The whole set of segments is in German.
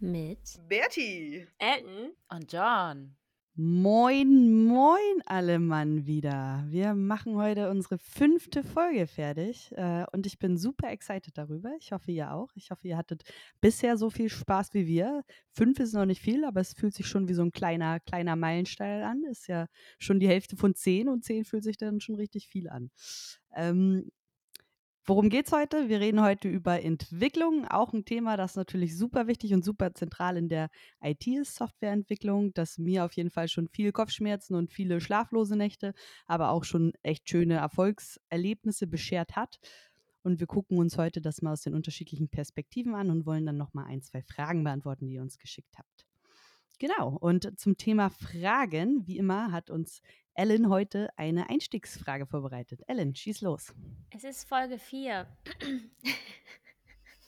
mit Bertie, Elton und John. Moin, moin alle Mann wieder. Wir machen heute unsere fünfte Folge fertig äh, und ich bin super excited darüber. Ich hoffe, ihr auch. Ich hoffe, ihr hattet bisher so viel Spaß wie wir. Fünf ist noch nicht viel, aber es fühlt sich schon wie so ein kleiner, kleiner Meilenstein an. Ist ja schon die Hälfte von zehn und zehn fühlt sich dann schon richtig viel an. Ähm, Worum geht es heute? Wir reden heute über Entwicklung, auch ein Thema, das natürlich super wichtig und super zentral in der IT ist, Softwareentwicklung, das mir auf jeden Fall schon viel Kopfschmerzen und viele schlaflose Nächte, aber auch schon echt schöne Erfolgserlebnisse beschert hat. Und wir gucken uns heute das mal aus den unterschiedlichen Perspektiven an und wollen dann nochmal ein, zwei Fragen beantworten, die ihr uns geschickt habt. Genau, und zum Thema Fragen, wie immer, hat uns Ellen heute eine Einstiegsfrage vorbereitet. Ellen, schieß los. Es ist Folge 4.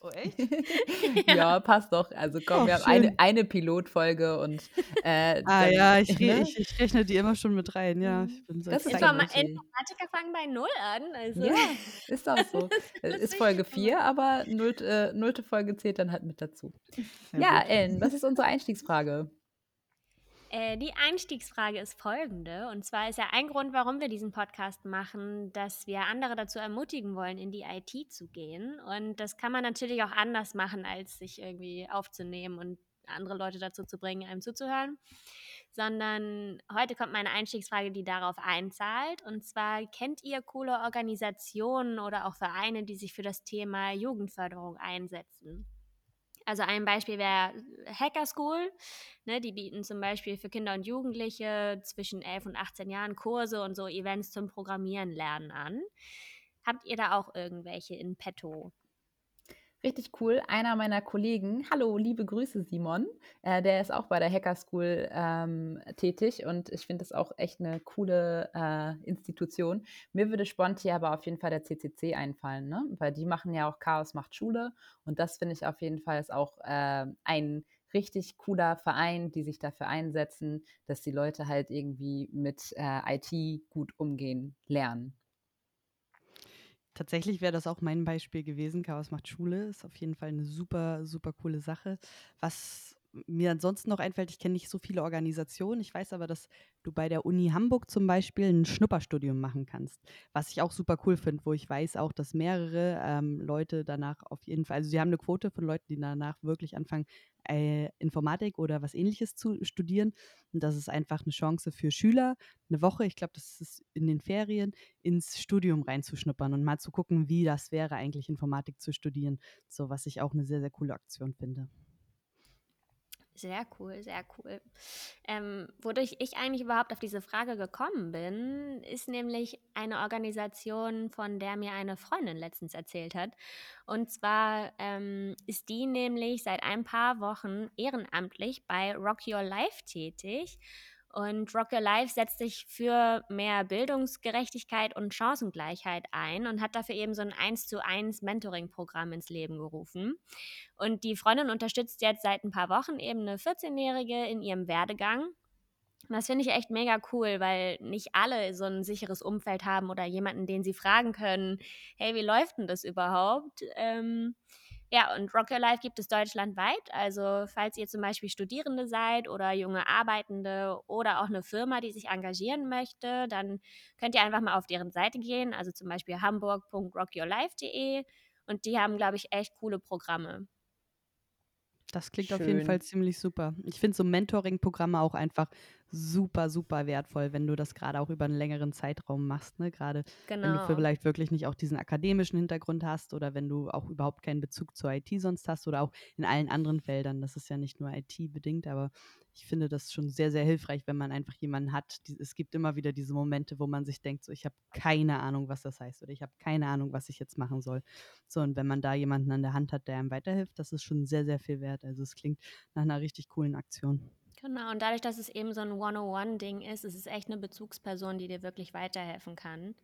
Oh, echt? ja. ja. passt doch. Also komm, oh, wir haben eine, eine Pilotfolge und äh, Ah dann, ja, ich, ne? ich, ich, rechne die immer schon mit rein, ja. Ich bin so das ist doch mal Informatiker fangen bei Null an. Also. Ja, ist auch so. Es ist Folge 4, aber nullte, äh, nullte Folge zählt dann halt mit dazu. Ja, ja Ellen, was ist unsere Einstiegsfrage? Äh, die Einstiegsfrage ist folgende. Und zwar ist ja ein Grund, warum wir diesen Podcast machen, dass wir andere dazu ermutigen wollen, in die IT zu gehen. Und das kann man natürlich auch anders machen, als sich irgendwie aufzunehmen und andere Leute dazu zu bringen, einem zuzuhören. Sondern heute kommt meine Einstiegsfrage, die darauf einzahlt. Und zwar, kennt ihr coole Organisationen oder auch Vereine, die sich für das Thema Jugendförderung einsetzen? Also ein Beispiel wäre Hacker School. Ne, die bieten zum Beispiel für Kinder und Jugendliche zwischen 11 und 18 Jahren Kurse und so Events zum Programmieren lernen an. Habt ihr da auch irgendwelche in petto? Richtig cool. Einer meiner Kollegen, hallo, liebe Grüße, Simon, äh, der ist auch bei der Hacker School ähm, tätig und ich finde das auch echt eine coole äh, Institution. Mir würde spontan aber auf jeden Fall der CCC einfallen, ne? weil die machen ja auch Chaos macht Schule und das finde ich auf jeden Fall ist auch äh, ein richtig cooler Verein, die sich dafür einsetzen, dass die Leute halt irgendwie mit äh, IT gut umgehen lernen. Tatsächlich wäre das auch mein Beispiel gewesen. Chaos macht Schule ist auf jeden Fall eine super, super coole Sache. Was mir ansonsten noch einfällt, ich kenne nicht so viele Organisationen. Ich weiß aber, dass du bei der Uni Hamburg zum Beispiel ein Schnupperstudium machen kannst. Was ich auch super cool finde, wo ich weiß auch, dass mehrere ähm, Leute danach auf jeden Fall, also sie haben eine Quote von Leuten, die danach wirklich anfangen, äh, Informatik oder was ähnliches zu studieren. Und das ist einfach eine Chance für Schüler, eine Woche, ich glaube, das ist in den Ferien, ins Studium reinzuschnuppern und mal zu gucken, wie das wäre, eigentlich Informatik zu studieren. So, was ich auch eine sehr, sehr coole Aktion finde. Sehr cool, sehr cool. Ähm, wodurch ich eigentlich überhaupt auf diese Frage gekommen bin, ist nämlich eine Organisation, von der mir eine Freundin letztens erzählt hat. Und zwar ähm, ist die nämlich seit ein paar Wochen ehrenamtlich bei Rock Your Life tätig. Und Rock Your Life setzt sich für mehr Bildungsgerechtigkeit und Chancengleichheit ein und hat dafür eben so ein 1 zu 1 Mentoring-Programm ins Leben gerufen. Und die Freundin unterstützt jetzt seit ein paar Wochen eben eine 14-Jährige in ihrem Werdegang. Das finde ich echt mega cool, weil nicht alle so ein sicheres Umfeld haben oder jemanden, den sie fragen können, hey, wie läuft denn das überhaupt? Ähm, ja, und Rock Your Life gibt es deutschlandweit. Also falls ihr zum Beispiel Studierende seid oder junge Arbeitende oder auch eine Firma, die sich engagieren möchte, dann könnt ihr einfach mal auf deren Seite gehen, also zum Beispiel hamburg.rockyourlife.de und die haben, glaube ich, echt coole Programme. Das klingt Schön. auf jeden Fall ziemlich super. Ich finde so Mentoring-Programme auch einfach super, super wertvoll, wenn du das gerade auch über einen längeren Zeitraum machst. Ne? Gerade genau. wenn du genau. vielleicht wirklich nicht auch diesen akademischen Hintergrund hast oder wenn du auch überhaupt keinen Bezug zur IT sonst hast oder auch in allen anderen Feldern. Das ist ja nicht nur IT-bedingt, aber ich finde das schon sehr, sehr hilfreich, wenn man einfach jemanden hat. Die, es gibt immer wieder diese Momente, wo man sich denkt, so ich habe keine Ahnung, was das heißt oder ich habe keine Ahnung, was ich jetzt machen soll. So, und wenn man da jemanden an der Hand hat, der einem weiterhilft, das ist schon sehr, sehr viel wert. Also es klingt nach einer richtig coolen Aktion. Genau, und dadurch, dass es eben so ein 101-Ding ist, ist es echt eine Bezugsperson, die dir wirklich weiterhelfen kann.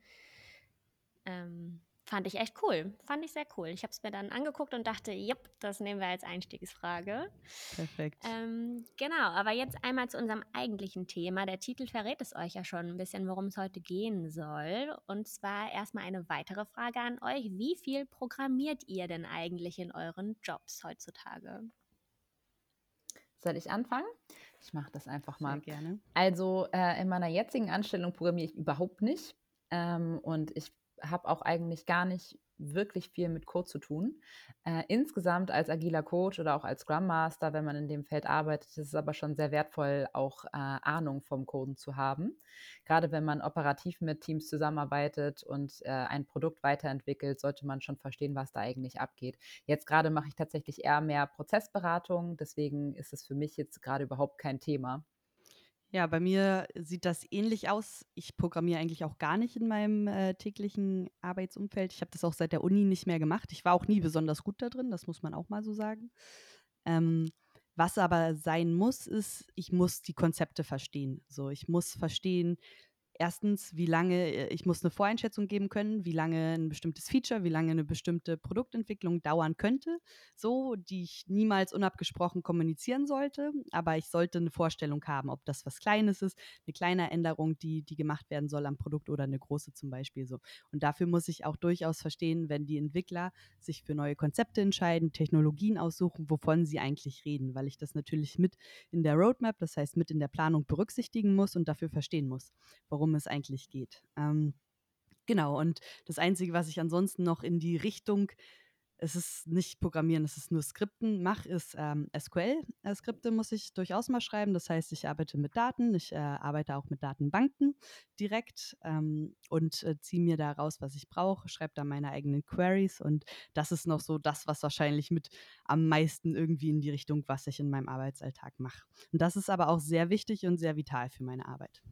Ähm, fand ich echt cool. Fand ich sehr cool. Ich habe es mir dann angeguckt und dachte, jupp, das nehmen wir als Einstiegsfrage. Perfekt. Ähm, genau, aber jetzt einmal zu unserem eigentlichen Thema. Der Titel verrät es euch ja schon ein bisschen, worum es heute gehen soll. Und zwar erstmal eine weitere Frage an euch. Wie viel programmiert ihr denn eigentlich in euren Jobs heutzutage? Soll ich anfangen? Ich mache das einfach mal. Sehr gerne. Also äh, in meiner jetzigen Anstellung programmiere ich überhaupt nicht. Ähm, und ich habe auch eigentlich gar nicht wirklich viel mit Code zu tun. Äh, insgesamt als agiler Coach oder auch als Scrum Master, wenn man in dem Feld arbeitet, ist es aber schon sehr wertvoll, auch äh, Ahnung vom Coden zu haben. Gerade wenn man operativ mit Teams zusammenarbeitet und äh, ein Produkt weiterentwickelt, sollte man schon verstehen, was da eigentlich abgeht. Jetzt gerade mache ich tatsächlich eher mehr Prozessberatung, deswegen ist es für mich jetzt gerade überhaupt kein Thema. Ja, bei mir sieht das ähnlich aus. Ich programmiere eigentlich auch gar nicht in meinem äh, täglichen Arbeitsumfeld. Ich habe das auch seit der Uni nicht mehr gemacht. Ich war auch nie besonders gut da drin, das muss man auch mal so sagen. Ähm, was aber sein muss, ist, ich muss die Konzepte verstehen. So, ich muss verstehen, erstens, wie lange, äh, ich muss eine Voreinschätzung geben können, wie lange ein bestimmtes Feature, wie lange eine bestimmte Produktentwicklung dauern könnte, so, die ich niemals unabgesprochen kommunizieren sollte, aber ich sollte eine Vorstellung haben, ob das was Kleines ist, eine kleine Änderung, die, die gemacht werden soll am Produkt oder eine große zum Beispiel so. Und dafür muss ich auch durchaus verstehen, wenn die Entwickler sich für neue Konzepte entscheiden, Technologien aussuchen, wovon sie eigentlich reden, weil ich das natürlich mit in der Roadmap, das heißt mit in der Planung berücksichtigen muss und dafür verstehen muss, warum worum es eigentlich geht. Ähm, genau, und das Einzige, was ich ansonsten noch in die Richtung es ist nicht Programmieren, es ist nur Skripten. mache, ist ähm, SQL-Skripte muss ich durchaus mal schreiben. Das heißt, ich arbeite mit Daten, ich äh, arbeite auch mit Datenbanken direkt ähm, und äh, ziehe mir da raus, was ich brauche, schreibe da meine eigenen Queries und das ist noch so das, was wahrscheinlich mit am meisten irgendwie in die Richtung, was ich in meinem Arbeitsalltag mache. Und das ist aber auch sehr wichtig und sehr vital für meine Arbeit.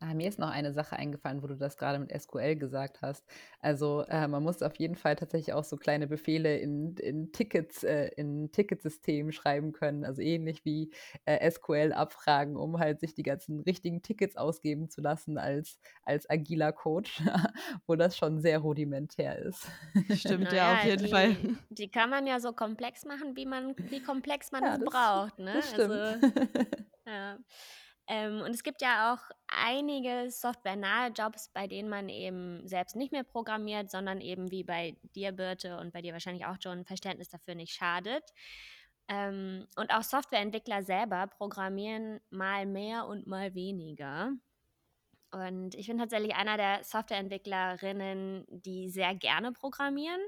Ah, mir ist noch eine Sache eingefallen, wo du das gerade mit SQL gesagt hast. Also äh, man muss auf jeden Fall tatsächlich auch so kleine Befehle in, in Tickets, äh, in Ticketsystemen schreiben können. Also ähnlich wie äh, SQL abfragen, um halt sich die ganzen richtigen Tickets ausgeben zu lassen als, als agiler Coach, wo das schon sehr rudimentär ist. Stimmt naja, ja auf jeden die, Fall. Die kann man ja so komplex machen, wie man, wie komplex man ja, es braucht. Ne? Das stimmt. Also, ja. Ähm, und es gibt ja auch einige softwarenahe Jobs, bei denen man eben selbst nicht mehr programmiert, sondern eben wie bei dir, Birte, und bei dir wahrscheinlich auch schon Verständnis dafür nicht schadet. Ähm, und auch Softwareentwickler selber programmieren mal mehr und mal weniger. Und ich bin tatsächlich einer der Softwareentwicklerinnen, die sehr gerne programmieren.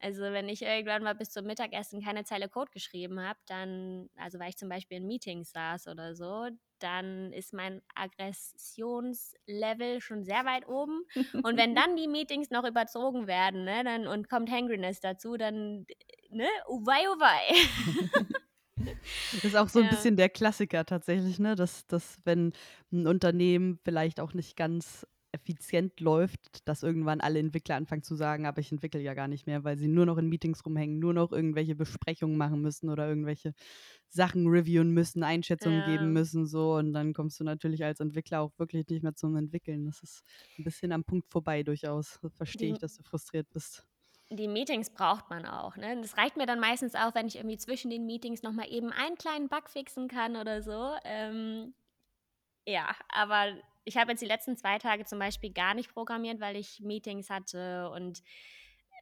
Also wenn ich irgendwann mal bis zum Mittagessen keine Zeile Code geschrieben habe, dann, also weil ich zum Beispiel in Meetings saß oder so, dann ist mein Aggressionslevel schon sehr weit oben. Und wenn dann die Meetings noch überzogen werden, ne, dann und kommt Hangriness dazu, dann, ne, uwei, uwei. Das ist auch so ein ja. bisschen der Klassiker tatsächlich, ne? Dass, dass wenn ein Unternehmen vielleicht auch nicht ganz effizient läuft, dass irgendwann alle Entwickler anfangen zu sagen, aber ich entwickle ja gar nicht mehr, weil sie nur noch in Meetings rumhängen, nur noch irgendwelche Besprechungen machen müssen oder irgendwelche Sachen reviewen müssen, Einschätzungen ja. geben müssen, so und dann kommst du natürlich als Entwickler auch wirklich nicht mehr zum Entwickeln. Das ist ein bisschen am Punkt vorbei durchaus. Verstehe ich, dass du frustriert bist die Meetings braucht man auch. Ne? Das reicht mir dann meistens auch, wenn ich irgendwie zwischen den Meetings nochmal eben einen kleinen Bug fixen kann oder so. Ähm, ja, aber ich habe jetzt die letzten zwei Tage zum Beispiel gar nicht programmiert, weil ich Meetings hatte und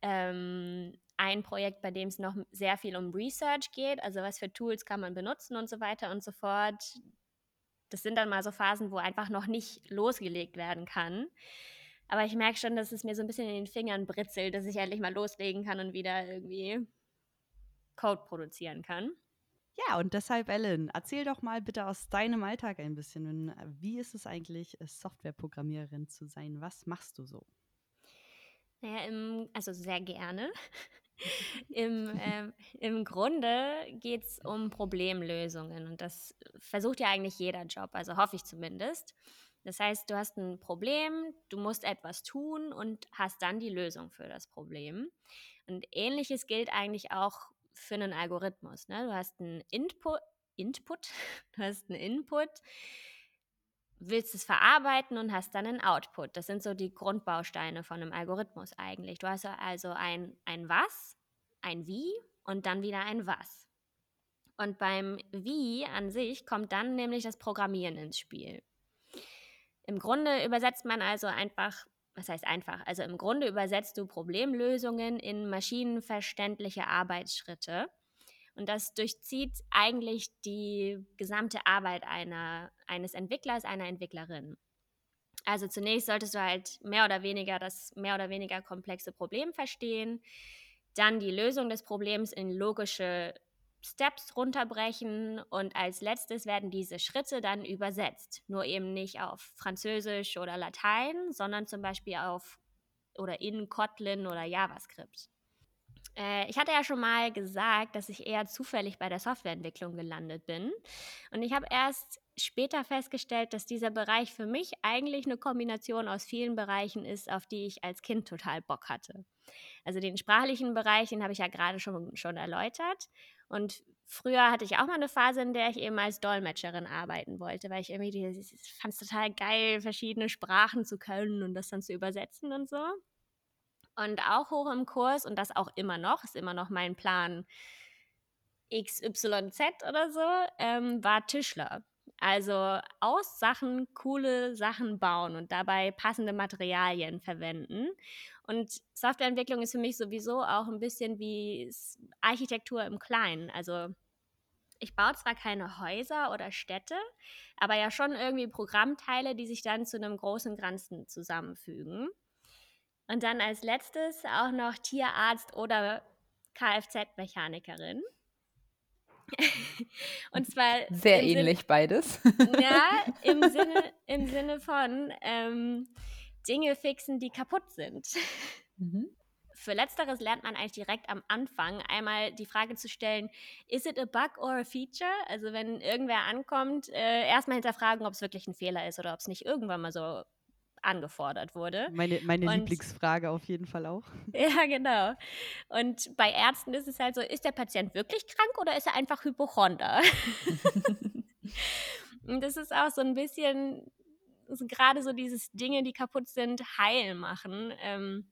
ähm, ein Projekt, bei dem es noch sehr viel um Research geht, also was für Tools kann man benutzen und so weiter und so fort. Das sind dann mal so Phasen, wo einfach noch nicht losgelegt werden kann. Aber ich merke schon, dass es mir so ein bisschen in den Fingern britzelt, dass ich endlich mal loslegen kann und wieder irgendwie Code produzieren kann. Ja, und deshalb, Ellen, erzähl doch mal bitte aus deinem Alltag ein bisschen. Wie ist es eigentlich, äh, Softwareprogrammiererin zu sein? Was machst du so? Naja, im, also sehr gerne. Im, äh, Im Grunde geht es um Problemlösungen und das versucht ja eigentlich jeder Job, also hoffe ich zumindest. Das heißt, du hast ein Problem, du musst etwas tun und hast dann die Lösung für das Problem. Und ähnliches gilt eigentlich auch für einen Algorithmus. Ne? Du hast einen Input, Input, du hast einen Input, willst es verarbeiten und hast dann einen Output. Das sind so die Grundbausteine von einem Algorithmus eigentlich. Du hast also ein, ein Was, ein Wie und dann wieder ein Was. Und beim Wie an sich kommt dann nämlich das Programmieren ins Spiel. Im Grunde übersetzt man also einfach was heißt einfach? Also im Grunde übersetzt du Problemlösungen in maschinenverständliche Arbeitsschritte. Und das durchzieht eigentlich die gesamte Arbeit einer, eines Entwicklers, einer Entwicklerin. Also zunächst solltest du halt mehr oder weniger das mehr oder weniger komplexe Problem verstehen, dann die Lösung des Problems in logische Steps runterbrechen und als letztes werden diese Schritte dann übersetzt. Nur eben nicht auf Französisch oder Latein, sondern zum Beispiel auf oder in Kotlin oder JavaScript. Äh, ich hatte ja schon mal gesagt, dass ich eher zufällig bei der Softwareentwicklung gelandet bin. Und ich habe erst später festgestellt, dass dieser Bereich für mich eigentlich eine Kombination aus vielen Bereichen ist, auf die ich als Kind total Bock hatte. Also den sprachlichen Bereich, den habe ich ja gerade schon, schon erläutert. Und früher hatte ich auch mal eine Phase, in der ich eben als Dolmetscherin arbeiten wollte, weil ich irgendwie fand es total geil, verschiedene Sprachen zu können und das dann zu übersetzen und so. Und auch hoch im Kurs, und das auch immer noch, ist immer noch mein Plan XYZ oder so, ähm, war Tischler. Also aus Sachen coole Sachen bauen und dabei passende Materialien verwenden. Und Softwareentwicklung ist für mich sowieso auch ein bisschen wie Architektur im Kleinen. Also ich baue zwar keine Häuser oder Städte, aber ja schon irgendwie Programmteile, die sich dann zu einem großen Ganzen zusammenfügen. Und dann als letztes auch noch Tierarzt oder Kfz-Mechanikerin. Und zwar. Sehr ähnlich Sinn, beides. Ja, im Sinne, im Sinne von ähm, Dinge fixen, die kaputt sind. Mhm. Für letzteres lernt man eigentlich direkt am Anfang einmal die Frage zu stellen, is it a bug or a feature? Also wenn irgendwer ankommt, äh, erstmal hinterfragen, ob es wirklich ein Fehler ist oder ob es nicht irgendwann mal so angefordert wurde. Meine, meine und, Lieblingsfrage auf jeden Fall auch. Ja, genau. Und bei Ärzten ist es halt so, ist der Patient wirklich krank oder ist er einfach Hypochonder? und das ist auch so ein bisschen, gerade so dieses Dinge, die kaputt sind, heil machen. Ähm,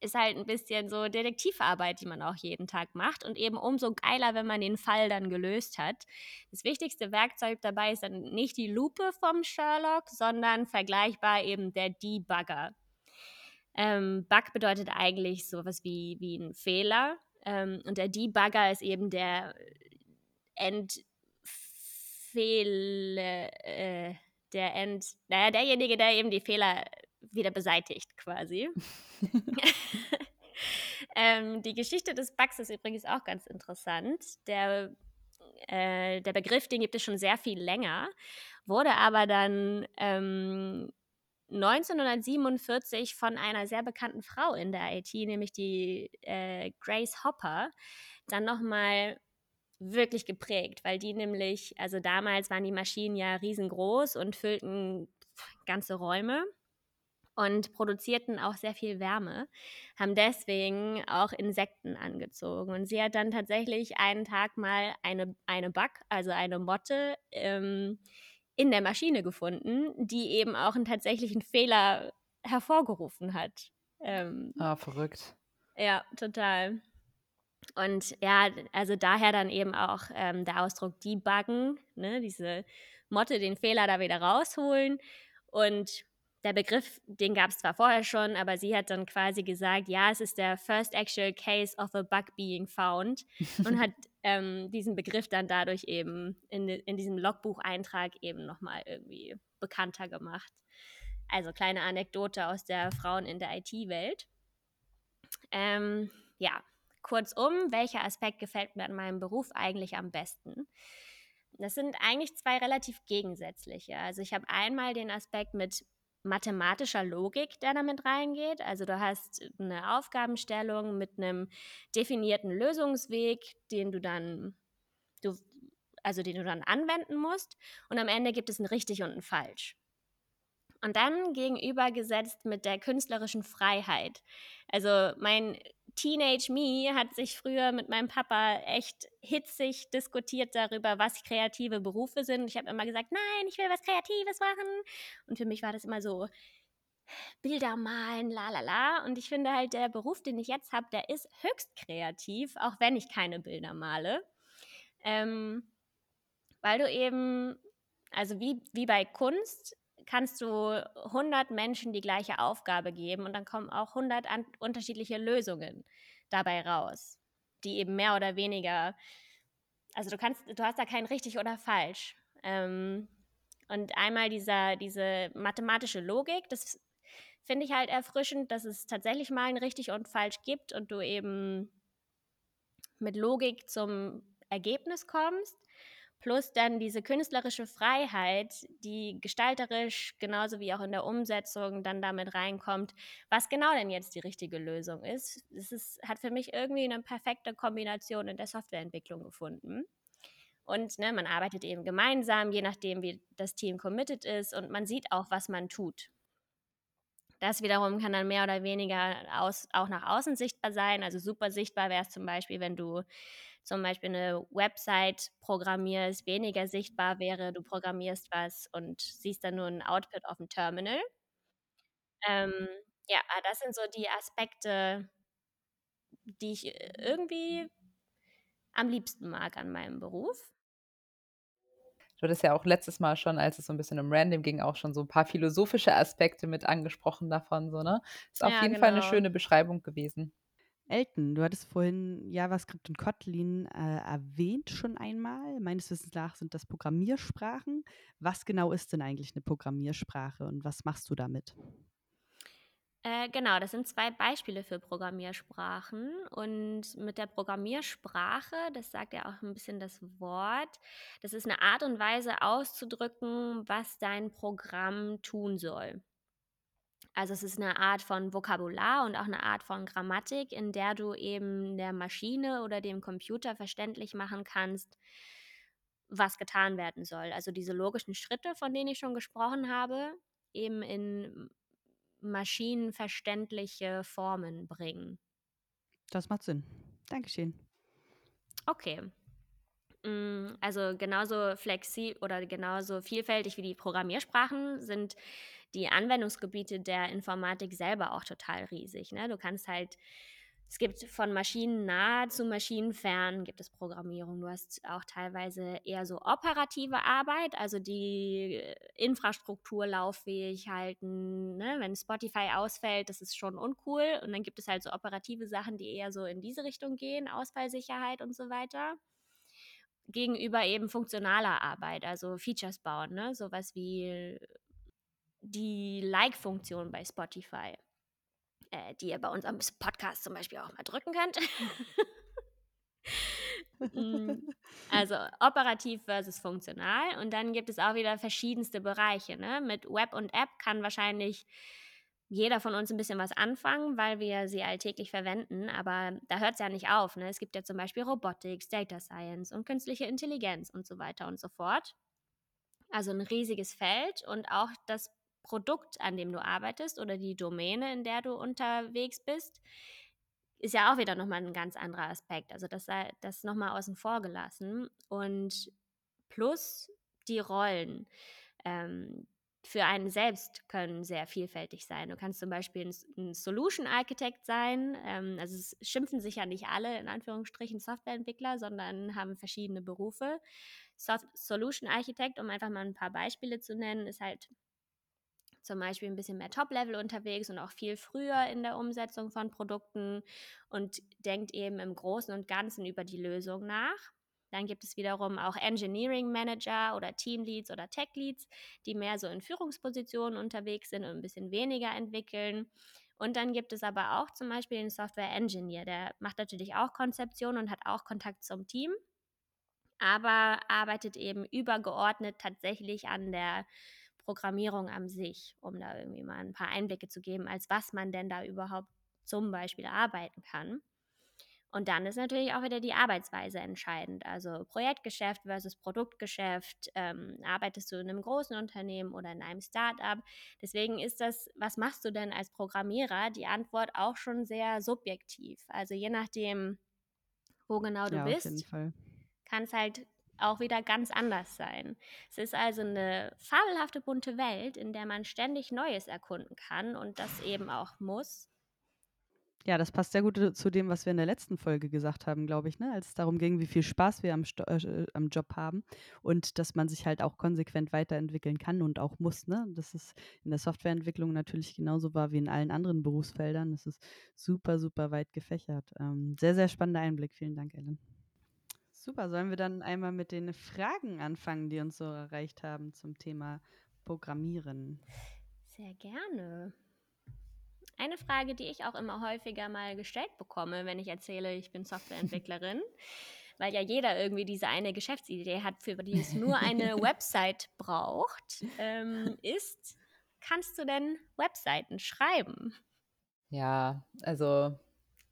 ist halt ein bisschen so Detektivarbeit, die man auch jeden Tag macht und eben umso geiler, wenn man den Fall dann gelöst hat. Das wichtigste Werkzeug dabei ist dann nicht die Lupe vom Sherlock, sondern vergleichbar eben der Debugger. Ähm, Bug bedeutet eigentlich sowas wie, wie ein Fehler ähm, und der Debugger ist eben der Endfehler, äh, der End, naja, derjenige, der eben die Fehler wieder beseitigt quasi. ähm, die Geschichte des Bugs ist übrigens auch ganz interessant. Der, äh, der Begriff, den gibt es schon sehr viel länger, wurde aber dann ähm, 1947 von einer sehr bekannten Frau in der IT, nämlich die äh, Grace Hopper, dann nochmal wirklich geprägt, weil die nämlich, also damals waren die Maschinen ja riesengroß und füllten ganze Räume und produzierten auch sehr viel Wärme, haben deswegen auch Insekten angezogen. Und sie hat dann tatsächlich einen Tag mal eine, eine Bug, also eine Motte, ähm, in der Maschine gefunden, die eben auch einen tatsächlichen Fehler hervorgerufen hat. Ähm, ah, verrückt. Ja, total. Und ja, also daher dann eben auch ähm, der Ausdruck debuggen, ne, diese Motte den Fehler da wieder rausholen. Und der Begriff, den gab es zwar vorher schon, aber sie hat dann quasi gesagt, ja, es ist der first actual case of a bug being found und hat ähm, diesen Begriff dann dadurch eben in, in diesem Logbucheintrag eben nochmal irgendwie bekannter gemacht. Also kleine Anekdote aus der Frauen in der IT-Welt. Ähm, ja, kurzum, welcher Aspekt gefällt mir an meinem Beruf eigentlich am besten? Das sind eigentlich zwei relativ gegensätzliche. Also ich habe einmal den Aspekt mit mathematischer Logik, der damit reingeht. Also du hast eine Aufgabenstellung mit einem definierten Lösungsweg, den du dann, du, also den du dann anwenden musst. Und am Ende gibt es ein richtig und ein falsch. Und dann gegenübergesetzt mit der künstlerischen Freiheit. Also mein Teenage Me hat sich früher mit meinem Papa echt hitzig diskutiert darüber, was kreative Berufe sind. Ich habe immer gesagt, nein, ich will was Kreatives machen. Und für mich war das immer so, Bilder malen, la la la. Und ich finde halt, der Beruf, den ich jetzt habe, der ist höchst kreativ, auch wenn ich keine Bilder male. Ähm, weil du eben, also wie, wie bei Kunst, kannst du 100 Menschen die gleiche Aufgabe geben und dann kommen auch 100 unterschiedliche Lösungen dabei raus, die eben mehr oder weniger also du kannst, du hast da kein richtig oder falsch. Ähm, und einmal dieser, diese mathematische Logik, das finde ich halt erfrischend, dass es tatsächlich mal ein richtig und falsch gibt und du eben mit Logik zum Ergebnis kommst. Plus dann diese künstlerische Freiheit, die gestalterisch genauso wie auch in der Umsetzung dann damit reinkommt, was genau denn jetzt die richtige Lösung ist. Es ist, hat für mich irgendwie eine perfekte Kombination in der Softwareentwicklung gefunden. Und ne, man arbeitet eben gemeinsam, je nachdem, wie das Team committed ist und man sieht auch, was man tut. Das wiederum kann dann mehr oder weniger aus, auch nach außen sichtbar sein. Also super sichtbar wäre es zum Beispiel, wenn du zum Beispiel eine Website programmierst, weniger sichtbar wäre, du programmierst was und siehst dann nur einen Output auf dem Terminal. Ähm, ja, das sind so die Aspekte, die ich äh, irgendwie am liebsten mag an meinem Beruf. Du hattest ja auch letztes Mal schon, als es so ein bisschen um Random ging, auch schon so ein paar philosophische Aspekte mit angesprochen davon, so, ne? Ist auf Ja, jeden Fall eine genau. schöne Beschreibung gewesen. Elton, du hattest vorhin JavaScript und Kotlin äh, erwähnt schon einmal. Meines Wissens nach sind das Programmiersprachen. Was genau ist denn eigentlich eine Programmiersprache und was machst du damit? Äh, genau, das sind zwei Beispiele für Programmiersprachen. Und mit der Programmiersprache, das sagt ja auch ein bisschen das Wort, das ist eine Art und Weise auszudrücken, was dein Programm tun soll. Also es ist eine Art von Vokabular und auch eine Art von Grammatik, in der du eben der Maschine oder dem Computer verständlich machen kannst, was getan werden soll. Also diese logischen Schritte, von denen ich schon gesprochen habe, eben in maschinenverständliche Formen bringen. Das macht Sinn. Dankeschön. Okay. Mm, Also genauso flexi oder genauso vielfältig wie die Programmiersprachen sind die Anwendungsgebiete der Informatik selber auch total riesig. Ne? Du kannst halt, es gibt von maschinennah zu maschinenfern gibt es Programmierung. Du hast auch teilweise eher so operative Arbeit, also die Infrastruktur lauffähig halten. Ne? Wenn Spotify ausfällt, das ist schon uncool. Und dann gibt es halt so operative Sachen, die eher so in diese Richtung gehen, Ausfallsicherheit und so weiter gegenüber eben funktionaler Arbeit, also Features bauen, ne? sowas wie die Like-Funktion bei Spotify, äh, die ihr bei unserem Podcast zum Beispiel auch mal drücken könnt. Mm, also operativ versus funktional. Und dann gibt es auch wieder verschiedenste Bereiche. Ne? Mit Web und App kann wahrscheinlich jeder von uns ein bisschen was anfangen, weil wir sie alltäglich verwenden. Aber da hört es ja nicht auf. Ne? Es gibt ja zum Beispiel Robotics, Data Science und künstliche Intelligenz und so weiter und so fort. Also ein riesiges Feld und auch das Produkt, an dem du arbeitest oder die Domäne, in der du unterwegs bist, ist ja auch wieder nochmal ein ganz anderer Aspekt. Also das sei das nochmal außen vor gelassen. Und plus die Rollen ähm, für einen selbst können sehr vielfältig sein. Du kannst zum Beispiel ein, Solution Architect sein. Ähm, also es schimpfen sich ja nicht alle in Anführungsstrichen Softwareentwickler, sondern haben verschiedene Berufe. Soft Solution Architect, um einfach mal ein paar Beispiele zu nennen, ist halt zum Beispiel ein bisschen mehr Top-Level unterwegs und auch viel früher in der Umsetzung von Produkten und denkt eben im Großen und Ganzen über die Lösung nach. Dann gibt es wiederum auch Engineering Manager oder Team Leads oder Tech Leads, die mehr so in Führungspositionen unterwegs sind und ein bisschen weniger entwickeln. Und dann gibt es aber auch zum Beispiel den Software Engineer, der macht natürlich auch Konzeption und hat auch Kontakt zum Team, aber arbeitet eben übergeordnet tatsächlich an der Programmierung an sich, um da irgendwie mal ein paar Einblicke zu geben, als was man denn da überhaupt zum Beispiel arbeiten kann. Und dann ist natürlich auch wieder die Arbeitsweise entscheidend. Also Projektgeschäft versus Produktgeschäft. Ähm, arbeitest du in einem großen Unternehmen oder in einem Start-up? Deswegen ist das, was machst du denn als Programmierer? Die Antwort auch schon sehr subjektiv. Also je nachdem, wo genau du Ja, bist, kann es halt auch wieder ganz anders sein. Es ist also eine fabelhafte bunte Welt, in der man ständig Neues erkunden kann und das eben auch muss. Ja, das passt sehr gut äh, zu dem, was wir in der letzten Folge gesagt haben, glaube ich, ne? als es darum ging, wie viel Spaß wir am, Sto äh, am Job haben und dass man sich halt auch konsequent weiterentwickeln kann und auch muss. Ne? Das ist in der Softwareentwicklung natürlich genauso wahr wie in allen anderen Berufsfeldern. Das ist super, super weit gefächert. Ähm, sehr, sehr spannender Einblick. Vielen Dank, Ellen. Super, sollen wir dann einmal mit den Fragen anfangen, die uns so erreicht haben zum Thema Programmieren? Sehr gerne. Eine Frage, die ich auch immer häufiger mal gestellt bekomme, wenn ich erzähle, ich bin Softwareentwicklerin, weil ja jeder irgendwie diese eine Geschäftsidee hat, für die es nur eine Website braucht, ähm, ist, kannst du denn Webseiten schreiben? Ja, also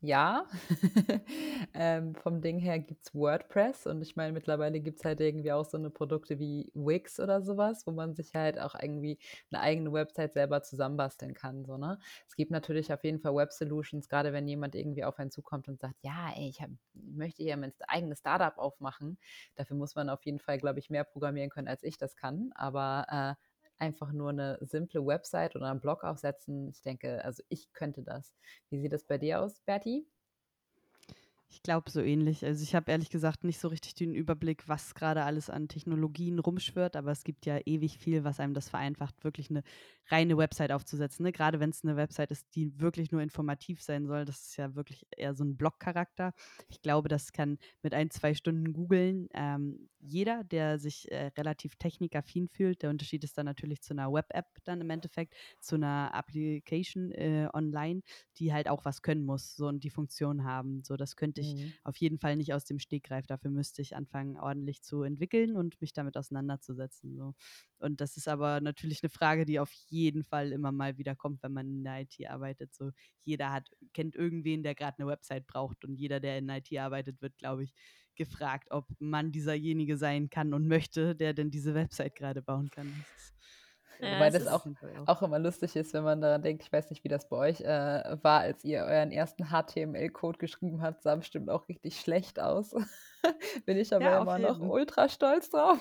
ja, ähm, vom Ding her gibt es WordPress und ich meine, mittlerweile gibt es halt irgendwie auch so eine Produkte wie Wix oder sowas, wo man sich halt auch irgendwie eine eigene Website selber zusammenbasteln kann, so, ne? Es gibt natürlich auf jeden Fall Web-Solutions, gerade wenn jemand irgendwie auf einen zukommt und sagt: „Ja, ey, ich habe möchte hier mein eigenes Startup aufmachen.“ Dafür muss man auf jeden Fall, glaube ich, mehr programmieren können, als ich das kann, aber, äh, einfach nur eine simple Website oder einen Blog aufsetzen. Ich denke, also ich könnte das. Wie sieht das bei dir aus, Berti? Ich glaube so ähnlich. Also ich habe ehrlich gesagt nicht so richtig den Überblick, was gerade alles an Technologien rumschwirrt, aber es gibt ja ewig viel, was einem das vereinfacht, wirklich eine reine Website aufzusetzen. Ne? Gerade wenn es eine Website ist, die wirklich nur informativ sein soll, das ist ja wirklich eher so ein Blog-Charakter. Ich glaube, das kann mit ein, zwei Stunden googeln ähm, jeder, der sich äh, relativ technikaffin fühlt. Der Unterschied ist dann natürlich zu einer Web-App dann im Endeffekt, zu einer Application äh, online, die halt auch was können muss so und die Funktion haben. So, das könnte ich mhm. auf jeden Fall nicht aus dem Stegreif. Dafür müsste ich anfangen, ordentlich zu entwickeln und mich damit auseinanderzusetzen. So. Und das ist aber natürlich eine Frage, die auf jeden Fall immer mal wieder kommt, wenn man in der IT arbeitet. So, jeder hat, kennt irgendwen, der gerade eine Website braucht und jeder, der in der IT arbeitet, wird, glaube ich, gefragt, ob man dieserjenige sein kann und möchte, der denn diese Website gerade bauen kann. Das ja, Wobei das auch, auch immer lustig ist, wenn man daran denkt, ich weiß nicht, wie das bei euch äh, war, als ihr euren ersten HTML-Code geschrieben habt, sah bestimmt auch richtig schlecht aus. Bin ich aber ja, immer noch ultra stolz drauf.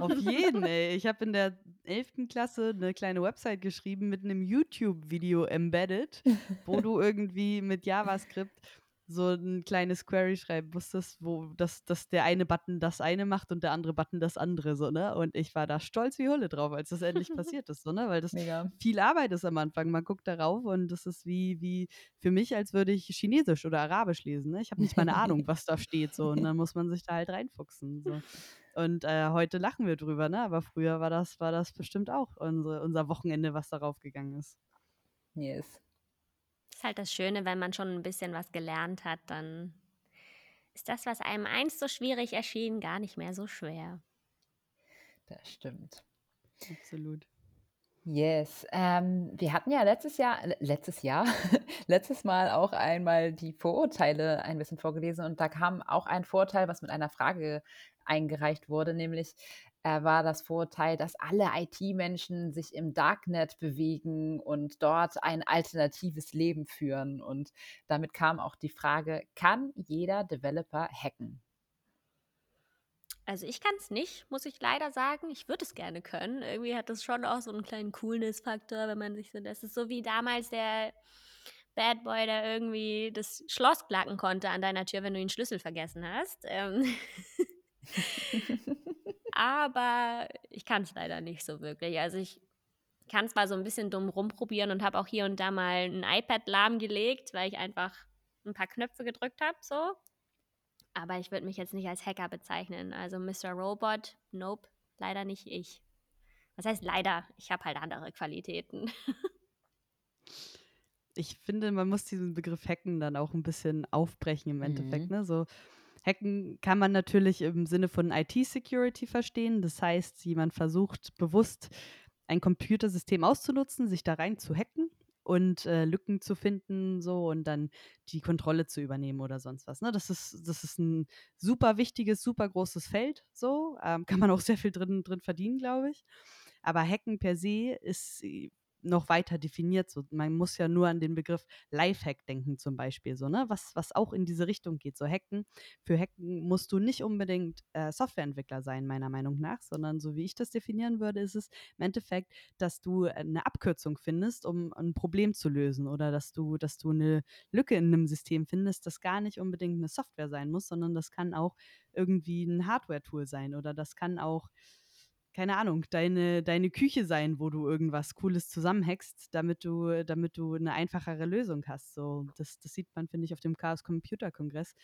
Auf jeden, ey. Ich habe in der 11. Klasse eine kleine Website geschrieben mit einem YouTube-Video embedded, wo du irgendwie mit JavaScript so ein kleines Query schreiben musstest, wo das, das der eine Button das eine macht und der andere Button das andere, so, ne? Und ich war da stolz wie Hulle drauf, als das endlich passiert ist, so, ne? Weil das Mega. viel Arbeit ist am Anfang. Man guckt darauf und das ist wie, wie für mich, als würde ich Chinesisch oder Arabisch lesen, ne? Ich habe nicht mal eine Ahnung, was da steht, so. Und dann muss man sich da halt reinfuchsen, so. Und äh, heute lachen wir drüber, ne? Aber früher war das, war das bestimmt auch unsere, unser Wochenende, was darauf gegangen ist. Yes ist halt das Schöne, wenn man schon ein bisschen was gelernt hat, dann ist das, was einem einst so schwierig erschien, gar nicht mehr so schwer. Das stimmt. Absolut. Yes. Ähm, wir hatten ja letztes Jahr, letztes Jahr, letztes Mal auch einmal die Vorurteile ein bisschen vorgelesen und da kam auch ein Vorteil, was mit einer Frage eingereicht wurde, nämlich äh, war das Vorurteil, dass alle IT-Menschen sich im Darknet bewegen und dort ein alternatives Leben führen. Und damit kam auch die Frage, kann jeder Developer hacken? Also ich kann es nicht, muss ich leider sagen. Ich würde es gerne können. Irgendwie hat das schon auch so einen kleinen Coolness-Faktor, wenn man sich so, das ist so wie damals der Bad Boy, der irgendwie das Schloss klacken konnte an deiner Tür, wenn du den Schlüssel vergessen hast. Ähm aber ich kann es leider nicht so wirklich. Also ich kann zwar so ein bisschen dumm rumprobieren und habe auch hier und da mal ein iPad lahmgelegt, weil ich einfach ein paar Knöpfe gedrückt habe, so. Aber ich würde mich jetzt nicht als Hacker bezeichnen. Also Mr. Robot, nope, leider nicht ich. Was heißt leider? Ich habe halt andere Qualitäten. ich finde, man muss diesen Begriff Hacken dann auch ein bisschen aufbrechen im Endeffekt. Mhm. Ne? So, Hacken kann man natürlich im Sinne von IT-Security verstehen. Das heißt, jemand versucht bewusst ein Computersystem auszunutzen, sich da rein zu hacken und äh, Lücken zu finden, so und dann die Kontrolle zu übernehmen oder sonst was. Ne? Das ist, das ist ein super wichtiges, super großes Feld. So ähm, kann man auch sehr viel drin, drin verdienen, glaube ich. Aber Hacken per se ist noch weiter definiert. So, man muss ja nur an den Begriff Lifehack denken zum Beispiel, so, ne? was, was auch in diese Richtung geht. So Hacken, für Hacken musst du nicht unbedingt äh, Softwareentwickler sein, meiner Meinung nach, sondern so wie ich das definieren würde, ist es im Endeffekt, dass du eine Abkürzung findest, um ein Problem zu lösen oder dass du, dass du eine Lücke in einem System findest, das gar nicht unbedingt eine Software sein muss, sondern das kann auch irgendwie ein Hardware-Tool sein oder das kann auch keine Ahnung, deine, deine Küche sein, wo du irgendwas Cooles zusammenhackst, damit du, damit du eine einfachere Lösung hast. So, das, das sieht man, finde ich, auf dem Chaos Computer Kongress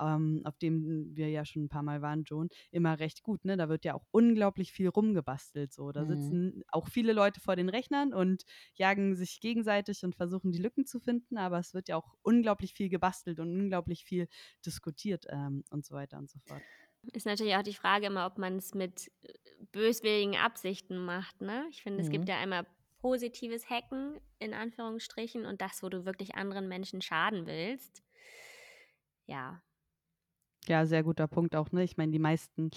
ähm, auf dem wir ja schon ein paar Mal waren, Joan, immer recht gut. Ne? Da wird ja auch unglaublich viel rumgebastelt. So. Da Mhm. sitzen auch viele Leute vor den Rechnern und jagen sich gegenseitig und versuchen die Lücken zu finden, aber es wird ja auch unglaublich viel gebastelt und unglaublich viel diskutiert ähm, und so weiter und so fort. Ist natürlich auch die Frage immer, ob man es mit äh, böswilligen Absichten macht. Ne? Ich finde, es gibt Mhm. ja einmal positives Hacken in Anführungsstrichen und das, wo du wirklich anderen Menschen schaden willst. Ja, Ja, sehr guter Punkt auch, ne? Ich meine, die meisten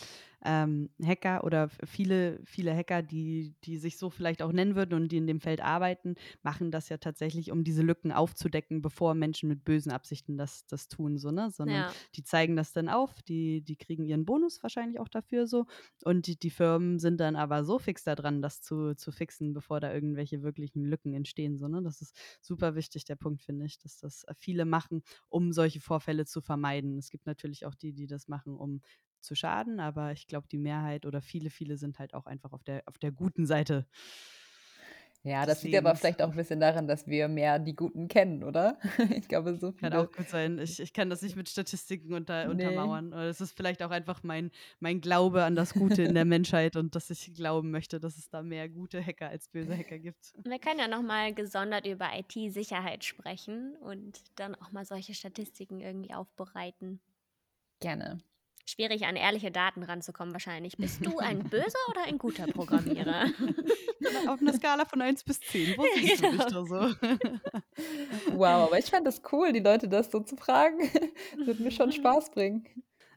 ähm, Hacker oder viele, viele Hacker, die, die sich so vielleicht auch nennen würden und die in dem Feld arbeiten, machen das ja tatsächlich, um diese Lücken aufzudecken, bevor Menschen mit bösen Absichten das, das tun, so, ne? Sondern ja. die zeigen das dann auf, die, die kriegen ihren Bonus wahrscheinlich auch dafür so. Und die, die Firmen sind dann aber so fix daran, das zu, zu fixen, bevor da irgendwelche wirklichen Lücken entstehen. So, ne? Das ist super wichtig, der Punkt, finde ich, dass das viele machen, um solche Vorfälle zu vermeiden. Es gibt natürlich auch die, die das machen, um zu schaden, aber ich glaube, die Mehrheit oder viele, viele sind halt auch einfach auf der, auf der guten Seite. Ja, das liegt aber vielleicht auch ein bisschen daran, dass wir mehr die Guten kennen, oder? Ich glaube, so Kann viele. auch gut sein. Ich, ich kann das nicht mit Statistiken unter, Nee. untermauern. Oder Es ist vielleicht auch einfach mein, mein Glaube an das Gute in der Menschheit und dass ich glauben möchte, dass es da mehr gute Hacker als böse Hacker gibt. Wir können ja nochmal gesondert über IT-Sicherheit sprechen und dann auch mal solche Statistiken irgendwie aufbereiten. Gerne. Schwierig an ehrliche Daten ranzukommen wahrscheinlich. Bist du ein böser oder ein guter Programmierer? Auf einer Skala von 1 bis 10. Wo Ja, siehst du dich genau. da so? Wow, aber ich fand das cool, die Leute das so zu fragen. Das wird mir schon Spaß bringen.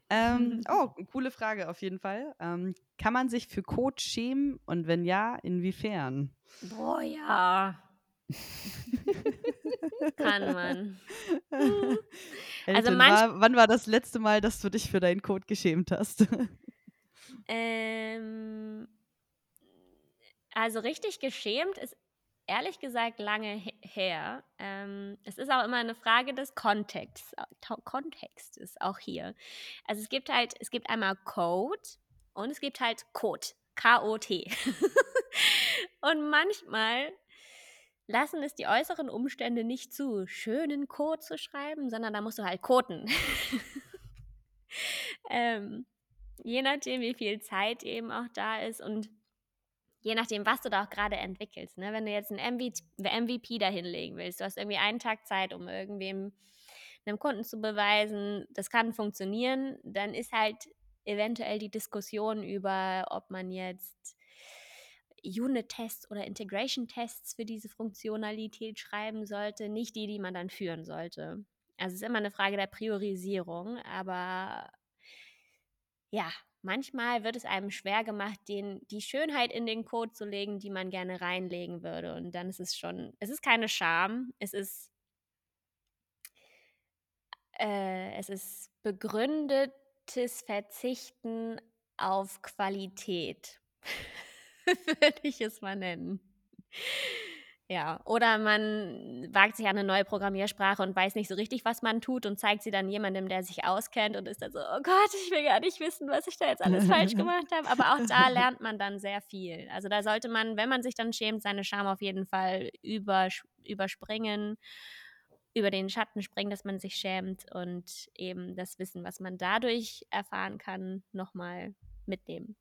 Ähm, oh, coole Frage auf jeden Fall. Ähm, kann man sich für Code schämen und wenn ja, inwiefern? Boah, ja. Kann man. Elton, manch- war, wann war das letzte Mal, dass du dich für deinen Code geschämt hast? Ähm, also richtig geschämt ist ehrlich gesagt lange he- her. Ähm, es ist auch immer eine Frage des Kontexts, Kontextes auch hier. Also es gibt halt, es gibt einmal Code und es gibt halt Code, K-O-T. und manchmal lassen es die äußeren Umstände nicht zu, schönen Code zu schreiben, sondern da musst du halt coden. ähm, je nachdem, wie viel Zeit eben auch da ist und je nachdem, was du da auch gerade entwickelst. Ne? Wenn du jetzt ein MVP, MVP dahinlegen willst, du hast irgendwie einen Tag Zeit, um irgendwem einem Kunden zu beweisen, das kann funktionieren, dann ist halt eventuell die Diskussion über, ob man jetzt Unit-Tests oder Integration-Tests für diese Funktionalität schreiben sollte, nicht die, die man dann führen sollte. Also es ist immer eine Frage der Priorisierung, aber ja, manchmal wird es einem schwer gemacht, den, die Schönheit in den Code zu legen, die man gerne reinlegen würde. Und dann ist es schon, es ist keine Scham, es ist, äh, es ist begründetes Verzichten auf Qualität, würde ich es mal nennen. Ja, oder man wagt sich an eine neue Programmiersprache und weiß nicht so richtig, was man tut und zeigt sie dann jemandem, der sich auskennt und ist dann so, oh Gott, ich will gar nicht wissen, was ich da jetzt alles falsch gemacht habe. Aber auch da lernt man dann sehr viel. Also da sollte man, wenn man sich dann schämt, seine Scham auf jeden Fall übers überspringen, über den Schatten springen, dass man sich schämt und eben das Wissen, was man dadurch erfahren kann, nochmal mitnehmen.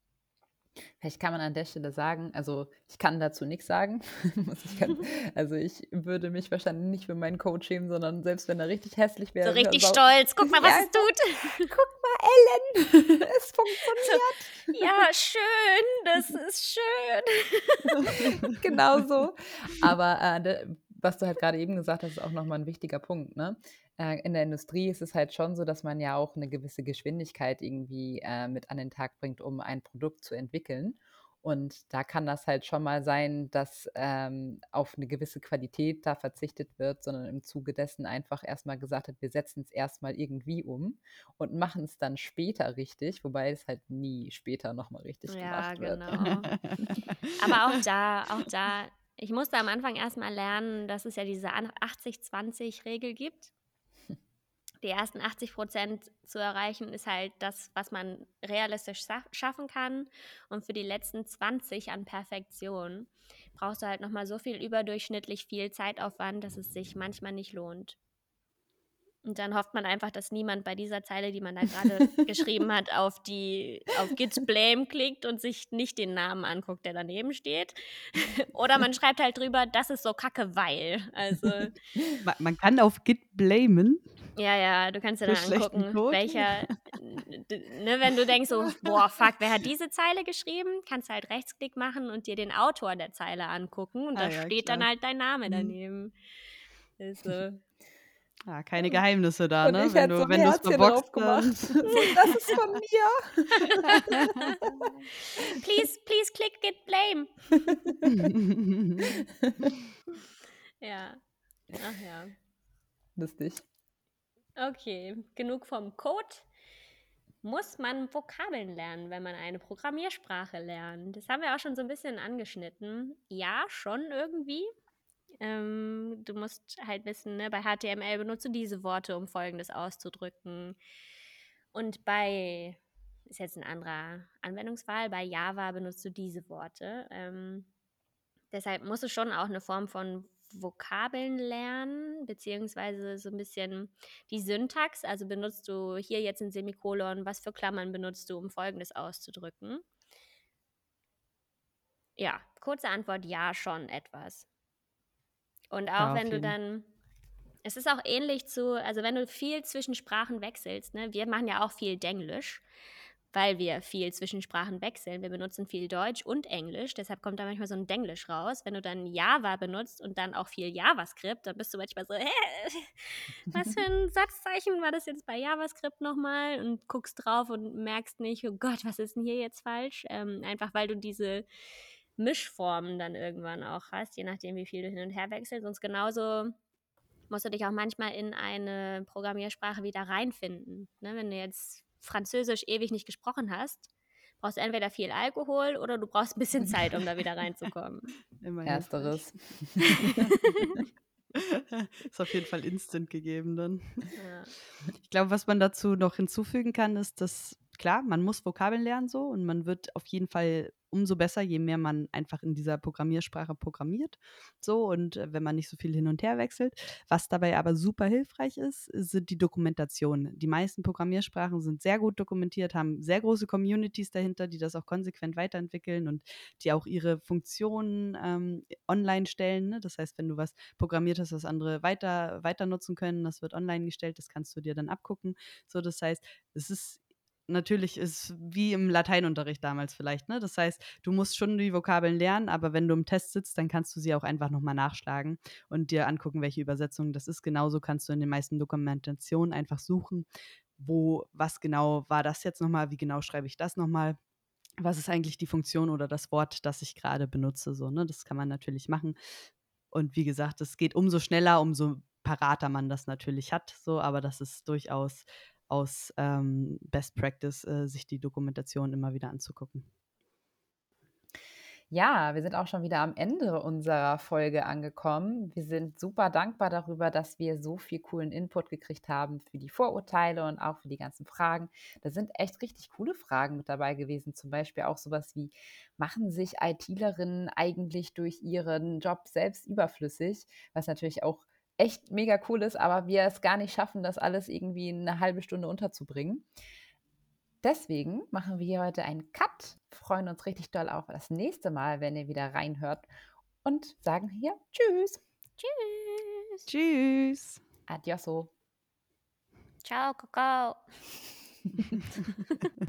Vielleicht kann man an der Stelle sagen, also ich kann dazu nichts sagen. ich ganz, also ich würde mich wahrscheinlich nicht für meinen Code schämen, sondern selbst wenn er richtig hässlich wäre. So richtig sau- stolz, guck mal, was Ja, es tut. Guck mal, Ellen, es funktioniert. Ja, schön, das ist schön. genau so. Aber äh, was du halt gerade eben gesagt hast, ist auch nochmal ein wichtiger Punkt. Ne? Äh, in der Industrie ist es halt schon so, dass man ja auch eine gewisse Geschwindigkeit irgendwie äh, mit an den Tag bringt, um ein Produkt zu entwickeln. Und da kann das halt schon mal sein, dass ähm, auf eine gewisse Qualität da verzichtet wird, sondern im Zuge dessen einfach erstmal gesagt hat, wir setzen es erstmal irgendwie um und machen es dann später richtig, wobei es halt nie später nochmal richtig Ja, gemacht wird. genau. Aber auch da, auch da, ich musste am Anfang erstmal lernen, dass es ja diese 80-20-Regel gibt. Die ersten 80 Prozent zu erreichen, ist halt das, was man realistisch scha- schaffen kann. Und für die letzten 20 an Perfektion brauchst du halt nochmal so viel überdurchschnittlich viel Zeitaufwand, dass es sich manchmal nicht lohnt. Und dann hofft man einfach, dass niemand bei dieser Zeile, die man da gerade geschrieben hat, auf die auf Git Blame klickt und sich nicht den Namen anguckt, der daneben steht. Oder man schreibt halt drüber, das ist so kacke, weil. Also man, kann auf Git blamen. Ja, ja, du kannst dir dann angucken, welcher, ne, wenn du denkst so, boah, fuck, wer hat diese Zeile geschrieben? Kannst du halt Rechtsklick machen und dir den Autor der Zeile angucken und ah, da ja, steht klar. dann halt dein Name mhm. daneben. Also, ja, keine Geheimnisse da, und ne? Ich wenn du, so wenn du es verboxt gemacht. das ist von mir. please, please click get blame. ja. Ach ja. Lustig. Okay, genug vom Code. Muss man Vokabeln lernen, wenn man eine Programmiersprache lernt? Das haben wir auch schon so ein bisschen angeschnitten. Ja, schon irgendwie. Ähm, du musst halt wissen, ne, bei HTML benutzt du diese Worte, um Folgendes auszudrücken. Und bei, ist jetzt ein anderer Anwendungsfall, bei Java benutzt du diese Worte. Ähm, deshalb musst du schon auch eine Form von Vokabeln lernen, beziehungsweise so ein bisschen die Syntax. Also benutzt du hier jetzt ein Semikolon, was für Klammern benutzt du, um Folgendes auszudrücken? Ja, kurze Antwort, ja, schon etwas. Und auch ja, wenn du dann, es ist auch ähnlich zu, also wenn du viel zwischen Sprachen wechselst, ne, wir machen ja auch viel Denglisch, weil wir viel zwischen Sprachen wechseln. Wir benutzen viel Deutsch und Englisch, deshalb kommt da manchmal so ein Denglisch raus. Wenn du dann Java benutzt und dann auch viel JavaScript, dann bist du manchmal so, hä, was für ein Satzzeichen war das jetzt bei JavaScript nochmal? Und guckst drauf und merkst nicht, oh Gott, was ist denn hier jetzt falsch? Ähm, einfach weil du diese Mischformen dann irgendwann auch hast, je nachdem, wie viel du hin und her wechselst. Und genauso musst du dich auch manchmal in eine Programmiersprache wieder reinfinden. Ne? Wenn du jetzt Französisch ewig nicht gesprochen hast, brauchst du entweder viel Alkohol oder du brauchst ein bisschen Zeit, um da wieder reinzukommen. Immer Ersteres. ist auf jeden Fall instant gegeben dann. Ja. Ich glaube, was man dazu noch hinzufügen kann, ist, dass klar, man muss Vokabeln lernen so und man wird auf jeden Fall umso besser, je mehr man einfach in dieser Programmiersprache programmiert. So und äh, wenn man nicht so viel hin und her wechselt. Was dabei aber super hilfreich ist, sind die Dokumentationen. Die meisten Programmiersprachen sind sehr gut dokumentiert, haben sehr große Communities dahinter, die das auch konsequent weiterentwickeln und die auch ihre Funktionen ähm, online stellen. Ne? Das heißt, wenn du was programmiert hast, was andere weiter, weiter nutzen können, das wird online gestellt, das kannst du dir dann abgucken. So, das heißt, es ist natürlich ist wie im Lateinunterricht damals vielleicht, ne? Das heißt, du musst schon die Vokabeln lernen, aber wenn du im Test sitzt, dann kannst du sie auch einfach nochmal nachschlagen und dir angucken, welche Übersetzung das ist. Genauso kannst du in den meisten Dokumentationen einfach suchen, wo, was genau war das jetzt nochmal, wie genau schreibe ich das nochmal. Was ist eigentlich die Funktion oder das Wort, das ich gerade benutze? So, ne? Das kann man natürlich machen. Und wie gesagt, es geht umso schneller, umso parater man das natürlich hat, so, aber das ist durchaus aus ähm, Best Practice, äh, sich die Dokumentation immer wieder anzugucken. Ja, wir sind auch schon wieder am Ende unserer Folge angekommen. Wir sind super dankbar darüber, dass wir so viel coolen Input gekriegt haben für die Vorurteile und auch für die ganzen Fragen. Da sind echt richtig coole Fragen mit dabei gewesen. Zum Beispiel auch sowas wie, machen sich ITlerinnen eigentlich durch ihren Job selbst überflüssig? Was natürlich auch echt mega cool ist, aber wir es gar nicht schaffen, das alles irgendwie in eine halbe Stunde unterzubringen. Deswegen machen wir hier heute einen Cut, freuen uns richtig doll auf das nächste Mal, wenn ihr wieder reinhört und sagen hier Tschüss. Tschüss. Tschüss. Adioso. Ciao, Kakao.